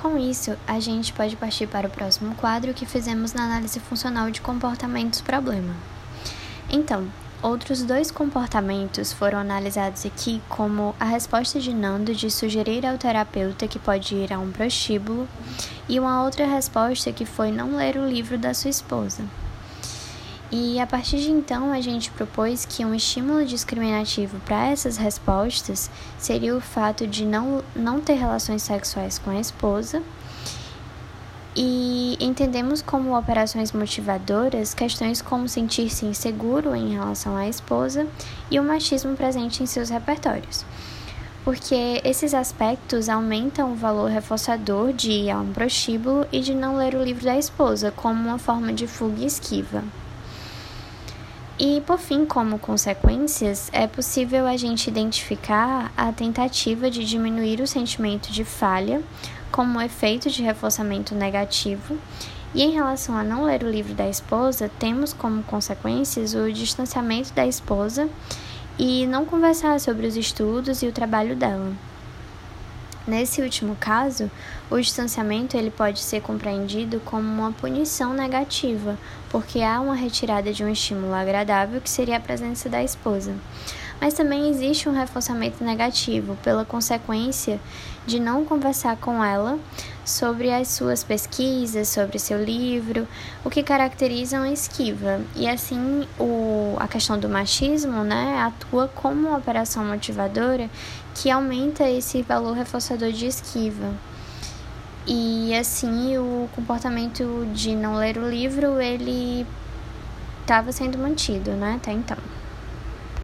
Com isso, a gente pode partir para o próximo quadro que fizemos na análise funcional de comportamentos problema. Então, outros dois comportamentos foram analisados aqui, como a resposta de Nando de sugerir ao terapeuta que pode ir a um prostíbulo, e uma outra resposta que foi não ler o livro da sua esposa. E a partir de então, a gente propôs que um estímulo discriminativo para essas respostas seria o fato de não, não ter relações sexuais com a esposa. E entendemos como operações motivadoras questões como sentir-se inseguro em relação à esposa e o machismo presente em seus repertórios. Porque esses aspectos aumentam o valor reforçador de ir a um prostíbulo e de não ler o livro da esposa como uma forma de fuga e esquiva. E, por fim, como consequências, é possível a gente identificar a tentativa de diminuir o sentimento de falha como um efeito de reforçamento negativo. E em relação a não ler o livro da esposa, temos como consequências o distanciamento da esposa e não conversar sobre os estudos e o trabalho dela. Nesse último caso, o distanciamento ele pode ser compreendido como uma punição negativa, porque há uma retirada de um estímulo agradável que seria a presença da esposa. Mas também existe um reforçamento negativo pela consequência de não conversar com ela sobre as suas pesquisas, sobre seu livro, o que caracteriza uma esquiva. E assim, o, a questão do machismo né, atua como uma operação motivadora que aumenta esse valor reforçador de esquiva. E assim, o comportamento de não ler o livro, ele estava sendo mantido, né, até então.